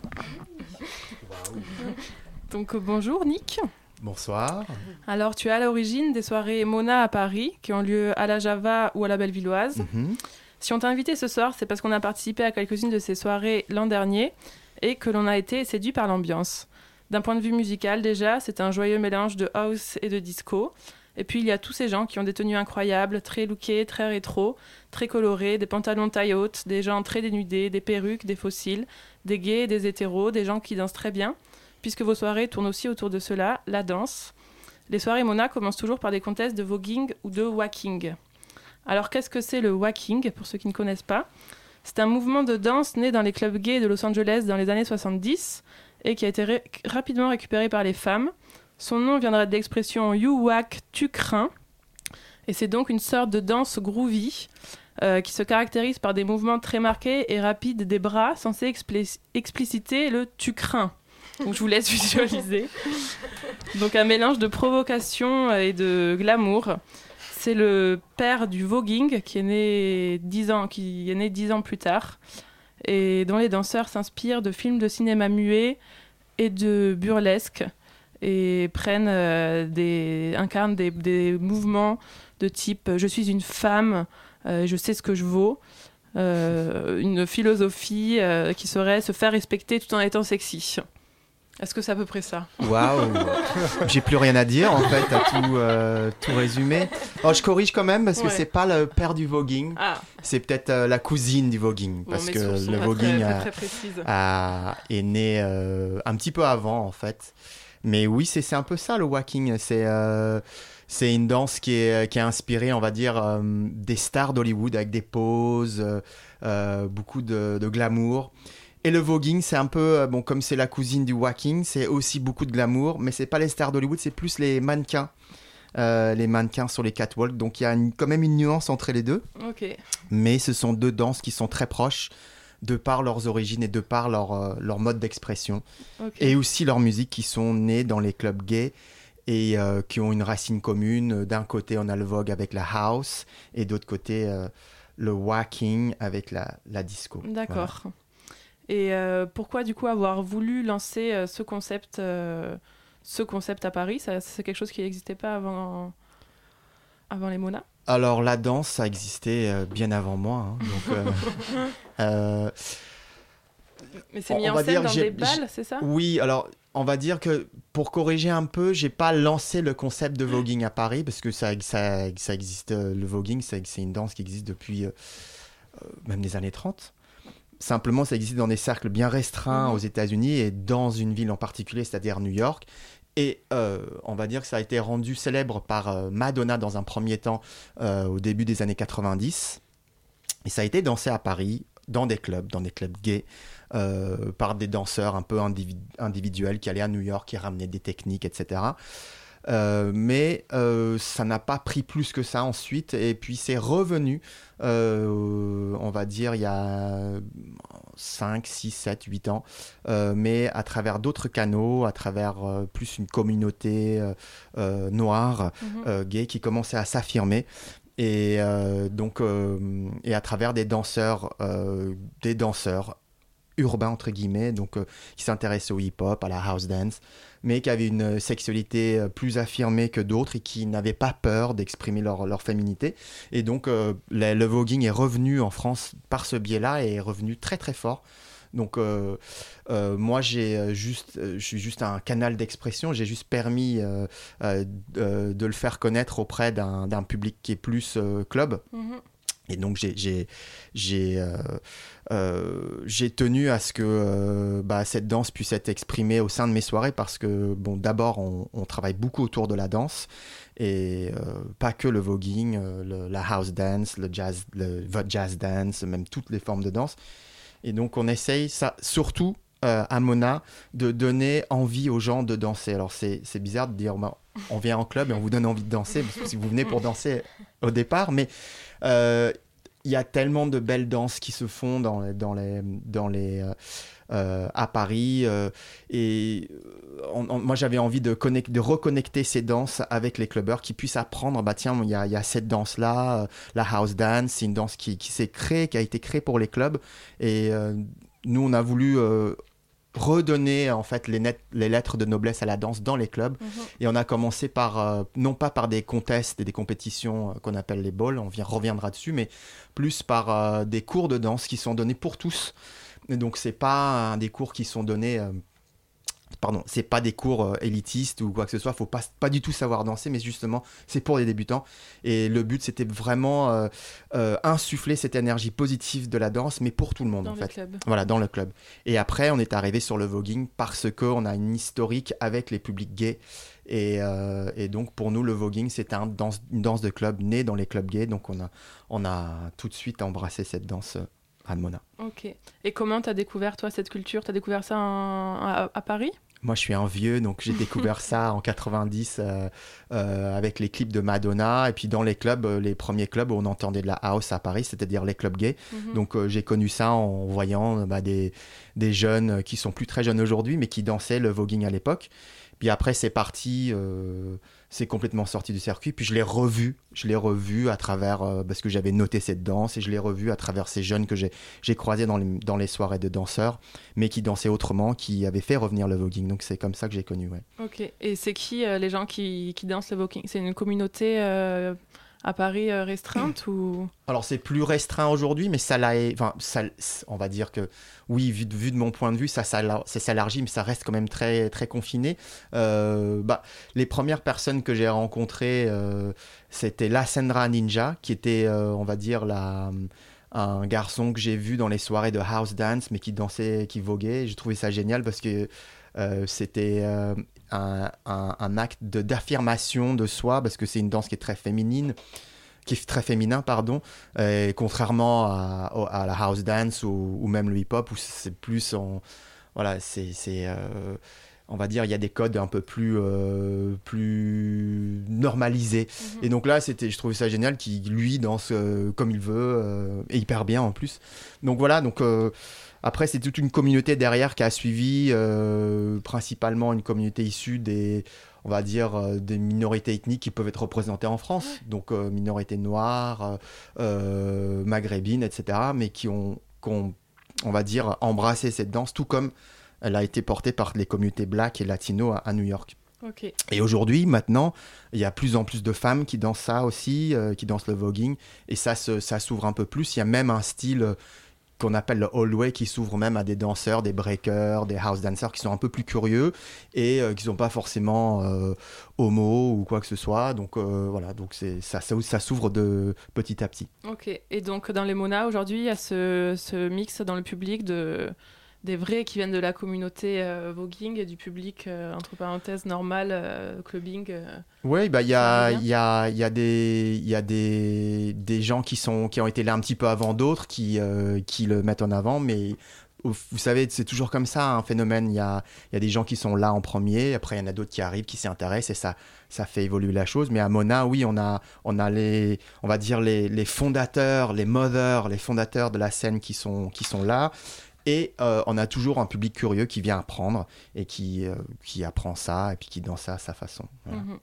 Speaker 12: Donc euh, bonjour Nick.
Speaker 13: Bonsoir.
Speaker 12: Alors tu es à l'origine des soirées Mona à Paris qui ont lieu à la Java ou à la Bellevilloise.
Speaker 13: Mhm.
Speaker 12: Si on t'a invité ce soir, c'est parce qu'on a participé à quelques-unes de ces soirées l'an dernier et que l'on a été séduit par l'ambiance. D'un point de vue musical déjà, c'est un joyeux mélange de house et de disco. Et puis il y a tous ces gens qui ont des tenues incroyables, très lookés, très rétro, très colorés, des pantalons taille haute, des gens très dénudés, des perruques, des fossiles, des gays, des hétéros, des gens qui dansent très bien, puisque vos soirées tournent aussi autour de cela, la danse. Les soirées Mona commencent toujours par des contests de voguing ou de whacking. Alors qu'est-ce que c'est le whacking, pour ceux qui ne connaissent pas? C'est un mouvement de danse né dans les clubs gays de Los Angeles dans les années 70 et qui a été rapidement récupéré par les femmes. Son nom viendra de l'expression You whack, tu crains. Et c'est donc une sorte de danse groovy euh, qui se caractérise par des mouvements très marqués et rapides des bras censés expli- expliciter le tu crains. Donc je vous laisse visualiser. Donc un mélange de provocation et de glamour. C'est le père du voguing qui est né dix ans, qui est né dix ans plus tard et dont les danseurs s'inspirent de films de cinéma muet et de burlesque et prennent euh, des incarnent des, mouvements de type euh, je suis une femme, euh, je sais ce que je vaux, euh, une philosophie qui serait se faire respecter tout en étant sexy. Est-ce que c'est à peu près ça
Speaker 13: Waouh J'ai plus rien à dire en fait, à tout, euh, tout résumé. Oh, je corrige quand même parce que
Speaker 12: Ouais.
Speaker 13: c'est pas le père du voguing,
Speaker 12: Ah.
Speaker 13: c'est peut-être euh, la cousine du voguing
Speaker 12: Bon,
Speaker 13: parce que le voguing
Speaker 12: très-
Speaker 13: a- est né euh, un petit peu avant en fait. Mais oui, c'est c'est un peu ça le whacking. C'est euh, c'est une danse qui est, qui est inspirée, on va dire, euh, des stars d'Hollywood avec des poses, euh, beaucoup de, de glamour. Et le voguing, c'est un peu, euh, bon, comme c'est la cousine du whacking, c'est aussi beaucoup de glamour, mais c'est pas les stars d'Hollywood, c'est plus les mannequins. euh, les mannequins sur les catwalks. Donc il y a une- quand même une nuance entre les deux. Mais ce sont deux danses qui sont très proches de par leurs origines et de par leur, euh, leur mode d'expression. Et aussi leur musique qui sont nées dans les clubs gays et euh, qui ont une racine commune. D'un côté, on a le vogue avec la house et d'autre côté, euh, le whacking avec la, la disco.
Speaker 12: D'accord. Et euh, pourquoi du coup avoir voulu lancer euh, ce concept, euh, ce concept à Paris? C'est quelque chose qui n'existait pas avant, avant les Mona?
Speaker 13: Alors la danse, ça existait euh, bien avant moi. hein. donc, euh, euh,
Speaker 12: Mais c'est mis en scène
Speaker 13: dire,
Speaker 12: dans des balles, c'est ça?
Speaker 13: Oui, alors on va dire que pour corriger un peu, j'ai pas lancé le concept de voguing à Paris parce que ça, ça, ça existe. Le voguing, c'est une danse qui existe depuis même les années 30. Simplement, ça existe dans des cercles bien restreints
Speaker 12: Mhm.
Speaker 13: aux États-Unis et dans une ville en particulier, c'est-à-dire New York. Et euh, on va dire que ça a été rendu célèbre par euh, Madonna dans un premier temps euh, au début des années 90. Et ça a été dansé à Paris, dans des clubs, dans des clubs gays, par des danseurs un peu individu- individuels qui allaient à New York, qui ramenaient des techniques, etc. Euh, mais euh, ça n'a pas pris plus que ça ensuite. Et puis c'est revenu, euh, on va dire, il y a 5, 6, 7, 8 ans, mais à travers d'autres canaux, à travers plus une communauté noire,
Speaker 12: Mhm.
Speaker 13: gay, qui commençait à s'affirmer. Et euh, donc, euh, et à travers des danseurs, euh, des danseurs urbains entre guillemets, donc qui s'intéressaient au hip-hop, à la house dance, mais qui avaient une sexualité euh, plus affirmée que d'autres et qui n'avaient pas peur d'exprimer leur, leur féminité. Et donc, euh, le, voguing est revenu en France par ce biais-là et est revenu très très fort. Donc euh, moi j'ai juste, je suis juste un canal d'expression. J'ai juste permis de, le faire connaître auprès d'un public qui est plus club.
Speaker 12: Mhm.
Speaker 13: Et donc j'ai euh, euh, tenu à ce que euh, bah, cette danse puisse être exprimée au sein de mes soirées parce que bon d'abord on, travaille beaucoup autour de la danse et euh, pas que le voguing, euh, le- la house dance, le jazz, le jazz dance, même toutes les formes de danse. Et donc on essaye ça surtout euh, à Mona de donner envie aux gens de danser. Alors c'est bizarre de dire bah, on vient en club et on vous donne envie de danser parce que si vous venez pour danser au départ, mais euh, il y a tellement de belles danses qui se font dans, dans les, dans les, euh, à Paris. et moi, j'avais envie de, de reconnecter ces danses avec les clubbers qui puissent apprendre bah, tiens, il y a, y a, cette danse-là, la house dance, c'est une danse qui, qui s'est créée, qui a été créée pour les clubs. Et nous, on a voulu redonner en fait les, les, lettres de noblesse à la danse dans les clubs. Mhm. Et on a commencé par, euh, non pas par des contests et des compétitions euh, qu'on appelle les balls, on reviendra dessus, mais plus par euh, des cours de danse qui sont donnés pour tous. Et donc c'est pas des cours qui sont donnés pardon, c'est pas des cours euh, élitistes ou quoi que ce soit, faut pas, pas du tout savoir danser, mais justement, c'est pour les débutants. Et le but, c'était vraiment euh, euh, insuffler cette énergie positive de la danse, mais pour tout le monde,
Speaker 12: dans
Speaker 13: en
Speaker 12: le
Speaker 13: fait.
Speaker 12: Club.
Speaker 13: Voilà, dans le club. Et après, on est arrivé sur le voguing parce qu'on a une historique avec les publics gays. Et, et donc, pour nous, le voguing, c'est un danse, une danse de club née dans les clubs gays. Donc, on a, on a tout de suite embrassé cette danse à Mona.
Speaker 12: Ok. Et comment tu as découvert, toi, cette culture? Tu as découvert ça à Paris?
Speaker 13: Moi, je suis un vieux, donc j'ai découvert ça en 90 euh, euh, avec les clips de Madonna. Et puis dans les clubs, euh, les premiers clubs où on entendait de la house à Paris, c'est-à-dire les clubs gays.
Speaker 12: Mhm.
Speaker 13: Donc j'ai connu ça en voyant bah, des, des jeunes qui sont plus très jeunes aujourd'hui, mais qui dansaient le voguing à l'époque. Puis après, c'est parti c'est complètement sorti du circuit. Puis je l'ai revu, je l'ai revu à travers, euh, parce que j'avais noté cette danse, et je l'ai revu à travers ces jeunes que j'ai croisés dans les, dans les soirées de danseurs, mais qui dansaient autrement, qui avaient fait revenir le voguing. Donc c'est comme ça que j'ai connu, ouais.
Speaker 12: Ok, et c'est qui euh, les gens qui, qui, dansent le voguing? C'est une communauté euh, à Paris euh, restreinte ou?
Speaker 13: Alors c'est plus restreint aujourd'hui, mais ça l'a, enfin, ça, on va dire que oui, vu de, mon point de vue, ça, ça, s'élargit, mais ça reste quand même très, très confiné. Euh, bah, les premières personnes que j'ai rencontrées, euh, c'était la Sandra Ninja, qui était, on va dire, la un garçon que j'ai vu dans les soirées de house dance, mais qui dansait, qui voguait. J'ai trouvé ça génial parce que c'était un, acte d'affirmation de, soi, parce que c'est une danse qui est très féminine, qui est très féminin, pardon, et contrairement à, la house dance ou, même le hip-hop, où c'est plus en, voilà, c'est, euh, on va dire, il y a des codes un peu plus, euh, plus normalisés. Mhm. Et donc là, c'était, je trouvais ça génial qu'il, lui, danse euh, comme il veut, et hyper bien en plus. Donc voilà, donc après, c'est toute une communauté derrière qui a suivi, euh, principalement une communauté issue des, on va dire, euh, des minorités ethniques qui peuvent être représentées en France, donc euh, minorités noires, maghrébines, etc., mais qui ont, on va dire, embrassé cette danse, tout comme elle a été portée par les communautés black et latino à, New York. Et aujourd'hui, maintenant, il y a plus en plus de femmes qui dansent ça aussi, qui dansent le voguing, et ça, ça s'ouvre un peu plus. Il y a même un style qu'on appelle le hallway qui s'ouvre même à des danseurs, des breakers, des house dancers qui sont un peu plus curieux et euh, qui sont pas forcément euh, homo ou quoi que ce soit. Donc euh, voilà, donc c'est ça, ça, s'ouvre de petit à petit.
Speaker 12: Ok. Et donc dans les Mona aujourd'hui, il y a ce, ce mix dans le public de des vrais qui viennent de la communauté euh, voguing et du public, euh, entre parenthèses, normal, euh, clubbing
Speaker 13: Oui, bah, il y a, y, a, y a, des, y a des, des gens qui, sont, qui ont été là un petit peu avant d'autres qui, qui le mettent en avant, mais vous savez, c'est toujours comme ça, un phénomène. Il y a, y a, des gens qui sont là en premier, après il y en a d'autres qui arrivent, qui s'y intéressent, et ça, ça fait évoluer la chose. Mais à Mona, oui, on a, on a les, on va dire les, les fondateurs, les mothers, les fondateurs de la scène qui sont, qui sont là. Et euh, on a toujours un public curieux qui vient apprendre et qui, euh, qui apprend ça et puis qui danse ça à sa façon.
Speaker 12: Mhm.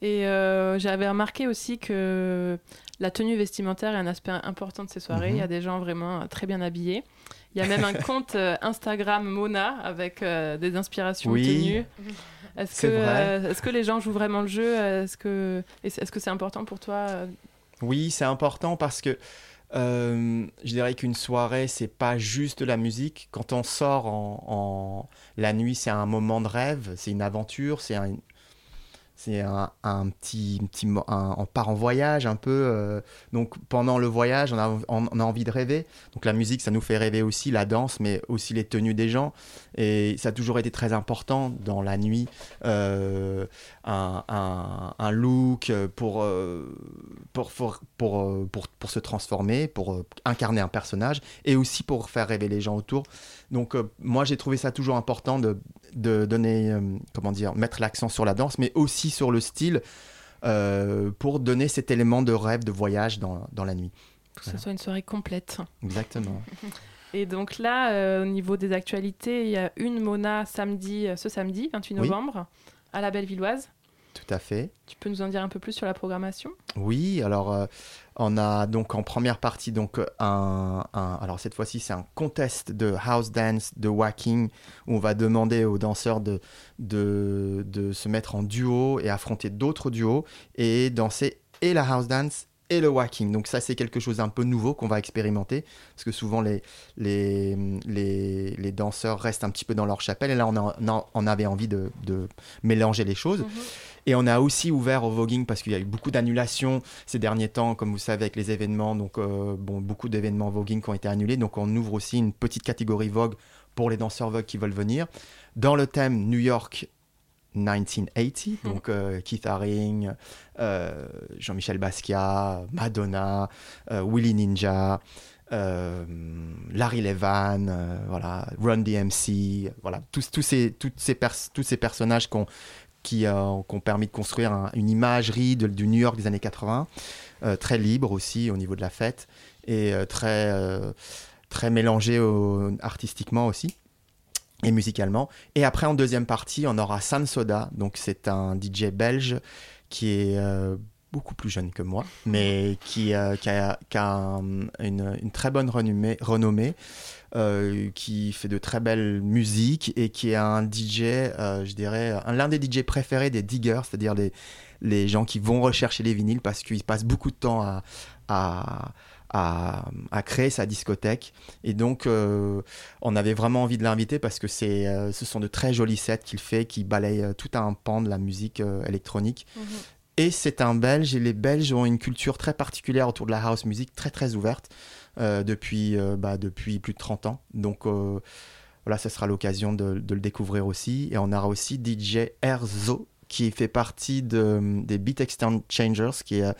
Speaker 12: Et euh, j'avais remarqué aussi que la tenue vestimentaire est un aspect important de ces soirées. Il y a mhm. des gens vraiment très bien habillés. Il y a même un compte Instagram Mona avec des inspirations
Speaker 13: oui.
Speaker 12: tenues. Est-ce que, est-ce que les gens jouent vraiment le jeu? Est-ce que est-ce que c'est important pour toi
Speaker 13: Oui, c'est important parce que euh, je dirais qu'une soirée, c'est pas juste la musique. Quand on sort en la nuit, c'est un moment de rêve, c'est une aventure, c'est un, c'est un, petit, petit on part en voyage un peu. Euh, donc pendant le voyage, on a, on, a, envie de rêver. Donc la musique, ça nous fait rêver aussi, la danse, mais aussi les tenues des gens. Et ça a toujours été très important dans la nuit, euh, un, look euh, pour, pour, pour, pour, pour, se transformer, pour incarner un personnage, et aussi pour faire rêver les gens autour. Donc moi, j'ai trouvé ça toujours important de, de donner, comment dire, mettre l'accent sur la danse, mais aussi sur le style euh, pour donner cet élément de rêve, de voyage dans, dans la nuit.
Speaker 12: Pour que ce soit une soirée complète.
Speaker 13: Exactement.
Speaker 12: Et donc là, euh, au niveau des actualités, il y a une Mona samedi, euh, ce samedi, 28
Speaker 13: Oui.
Speaker 12: novembre, à la Bellevilloise.
Speaker 13: Tout à fait.
Speaker 12: Tu peux nous en dire un peu plus sur la programmation?
Speaker 13: Oui, alors euh, on a donc en première partie donc un, un- alors cette fois-ci c'est un contest de house dance, de whacking où on va demander aux danseurs de, de, de se mettre en duo et affronter d'autres duos et danser et la house dance et le whacking. Donc ça c'est quelque chose d'un peu nouveau qu'on va expérimenter parce que souvent les, les, les, les danseurs restent un petit peu dans leur chapelle et là on, a- on avait envie de, de mélanger les choses. Et on a aussi ouvert au voguing parce qu'il y a eu beaucoup d'annulations ces derniers temps, comme vous savez, avec les événements. Donc, euh, bon, beaucoup d'événements voguing qui ont été annulés. Donc, on ouvre aussi une petite catégorie vogue pour les danseurs vogue qui veulent venir. Dans le thème New York 1980, donc euh, Keith Haring, euh, Jean-Michel Basquiat, Madonna, Willy Ninja. euh, Larry Levan, euh, voilà, Run DMC, voilà, tous, tous ces, toutes ces tous ces personnages qu'on qui euh, qui ont permis de construire un- une imagerie du New York des années 80, euh, très libre aussi au niveau de la fête et euh, très, très mélangé au- artistiquement aussi et musicalement. Et après, en deuxième partie, on aura San Soda, donc c'est un DJ belge qui est beaucoup plus jeune que moi, mais qui, euh, a, une, très bonne renommée, euh, qui fait de très belles musiques et qui est un DJ, euh, je dirais, un- l'un des DJ préférés des diggers, c'est-à-dire les, gens qui vont rechercher les vinyles parce qu'ils passent beaucoup de temps à, créer sa discothèque. Et donc, on avait vraiment envie de l'inviter parce que ce sont de très jolis sets qu'il fait, qui balayent tout un pan de la musique électronique. Et c'est un Belge, et les Belges ont une culture très particulière autour de la house music, très très ouverte, euh, depuis, euh, bah, depuis plus de 30 ans. Donc euh, voilà, ce sera l'occasion de, le découvrir aussi. Et on aura aussi DJ Erzo, qui fait partie de, des Beat Exchangers, qui est,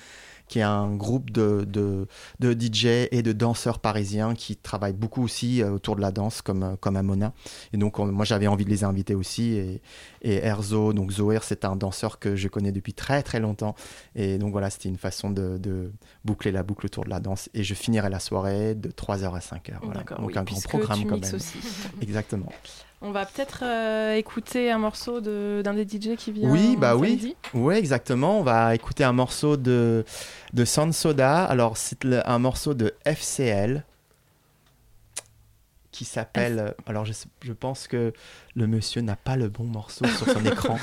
Speaker 13: qui est un groupe de, de, de DJ et de danseurs parisiens qui travaillent beaucoup aussi euh, autour de la danse, comme, euh, comme Amona. Et donc, on- moi, j'avais envie de les inviter aussi. Et, et Erzo, donc Zoher, c'est un danseur que je connais depuis très très longtemps. Et donc, voilà, c'était une façon de, de boucler la boucle autour de la danse. Et je finirai la soirée de 3h à 5h. Voilà. Donc,
Speaker 12: oui,
Speaker 13: un grand programme quand même.
Speaker 12: aussi.
Speaker 13: Exactement.
Speaker 12: On va peut-être euh, écouter un morceau de- d'un des DJ qui vient.
Speaker 13: Oui, bah oui.
Speaker 12: samedi.
Speaker 13: Oui, exactement. On va écouter un morceau de, de Sans Soda. Alors, c'est un morceau de FCL qui s'appelle. Alors, je, je pense que le monsieur n'a pas le bon morceau sur son écran.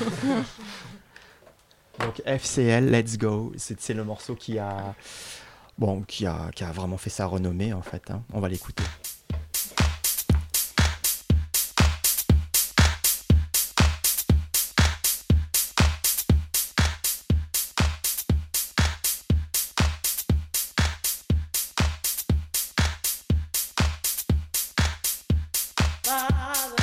Speaker 13: Donc, FCL, Let's Go. C'est c'est le morceau qui a. Bon, qui a, qui a vraiment fait sa renommée, en fait. hein. On va l'écouter.
Speaker 14: Father.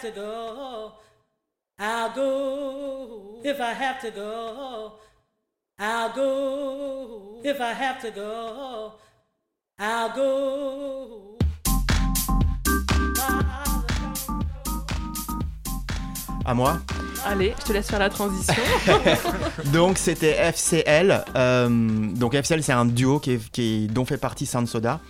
Speaker 14: Have to go. I'll go if I have to go. I'll go if I have to go. I'll go.
Speaker 13: À moi
Speaker 12: Allez, je te laisse faire la transition.
Speaker 13: donc c'était FCL. euh, donc FCL c'est un duo qui est, qui est- dont fait partie Sound Soda.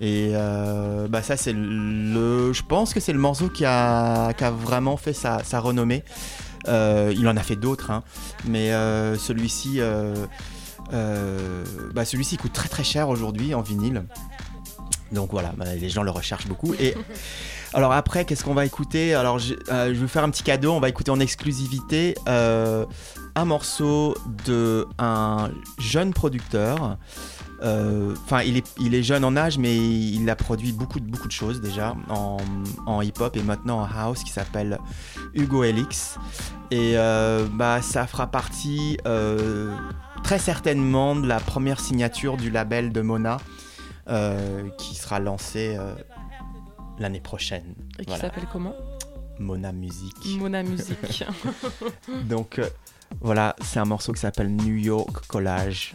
Speaker 13: Et euh, bah ça c'est le, je pense que c'est le morceau qui a, qui a vraiment fait sa, sa renommée. Euh, il en a fait d'autres, hein. mais euh, celui-ci, bah celui-ci coûte très très cher aujourd'hui en vinyle. Donc voilà, bah, les gens le recherchent beaucoup. Et alors après, qu'est-ce qu'on va écouter? Alors je, je vais vous faire un petit cadeau. On va écouter en exclusivité un morceau de un jeune producteur. Euh, Enfin, il, est, il est jeune en âge, mais il a produit beaucoup, de- beaucoup de choses déjà en, en hip-hop et maintenant en house qui s'appelle Hugo Elix. Et euh, bah, ça fera partie euh, très certainement de la première signature du label de Mona euh, qui sera lancé euh, l'année prochaine.
Speaker 12: Et qui
Speaker 13: Voilà.
Speaker 12: s'appelle comment?
Speaker 13: Mona Music.
Speaker 12: Mona Music.
Speaker 13: Donc euh, voilà, c'est un morceau qui s'appelle New York Collage.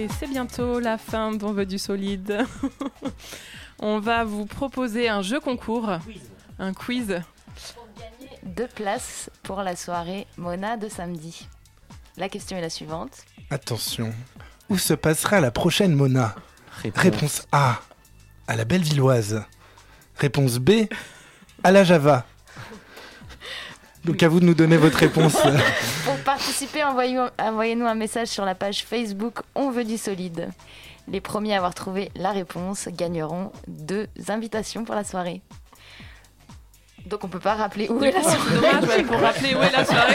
Speaker 12: Et c'est bientôt la fin d'On veut du solide. On va vous proposer un jeu concours, un quiz.
Speaker 6: deux places pour la soirée Mona de samedi. La question est la suivante.
Speaker 5: Attention. Où se passera la prochaine Mona?
Speaker 11: Réponse.
Speaker 5: Réponse A. À la Bellevilloise. Réponse B. À la Java. Donc à vous de nous donner votre réponse.
Speaker 6: Participer, envoyez- envoyez-nous un message sur la page Facebook On veut du solide. Les premiers à avoir trouvé la réponse gagneront deux invitations pour la soirée. Donc on peut pas rappeler où est la soirée.
Speaker 12: Dommage, ouais, pour rappeler où est la soirée.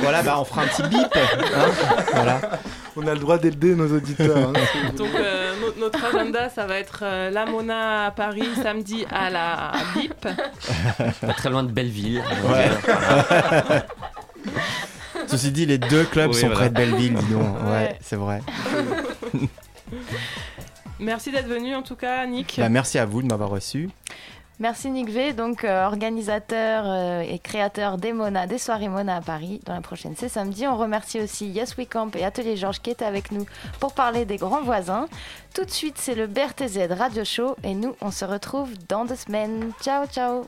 Speaker 13: Voilà, bah on fera un petit bip. hein. voilà.
Speaker 5: On a le droit d'aider nos auditeurs. hein.
Speaker 12: Donc euh, no- notre agenda, ça va être euh, la Mona à Paris samedi à la BIP.
Speaker 11: Pas très loin de Belleville.
Speaker 13: Ouais. Ceci dit, les deux clubs
Speaker 11: Oui,
Speaker 13: sont
Speaker 11: voilà.
Speaker 13: près de Belleville, dis donc. Ouais,
Speaker 12: Ouais.
Speaker 13: c'est vrai.
Speaker 12: Merci d'être venu en tout cas, Nick.
Speaker 13: Bah, merci à vous de m'avoir reçu.
Speaker 6: Merci Nick V, donc euh, organisateur euh, et créateur des Mona, des soirées Mona à Paris. Dans la prochaine, c'est samedi. On remercie aussi Yes We Camp et Atelier Georges qui étaient avec nous pour parler des grands voisins. Tout de suite, c'est le BRTZ Radio Show et nous, on se retrouve dans deux semaines. Ciao, ciao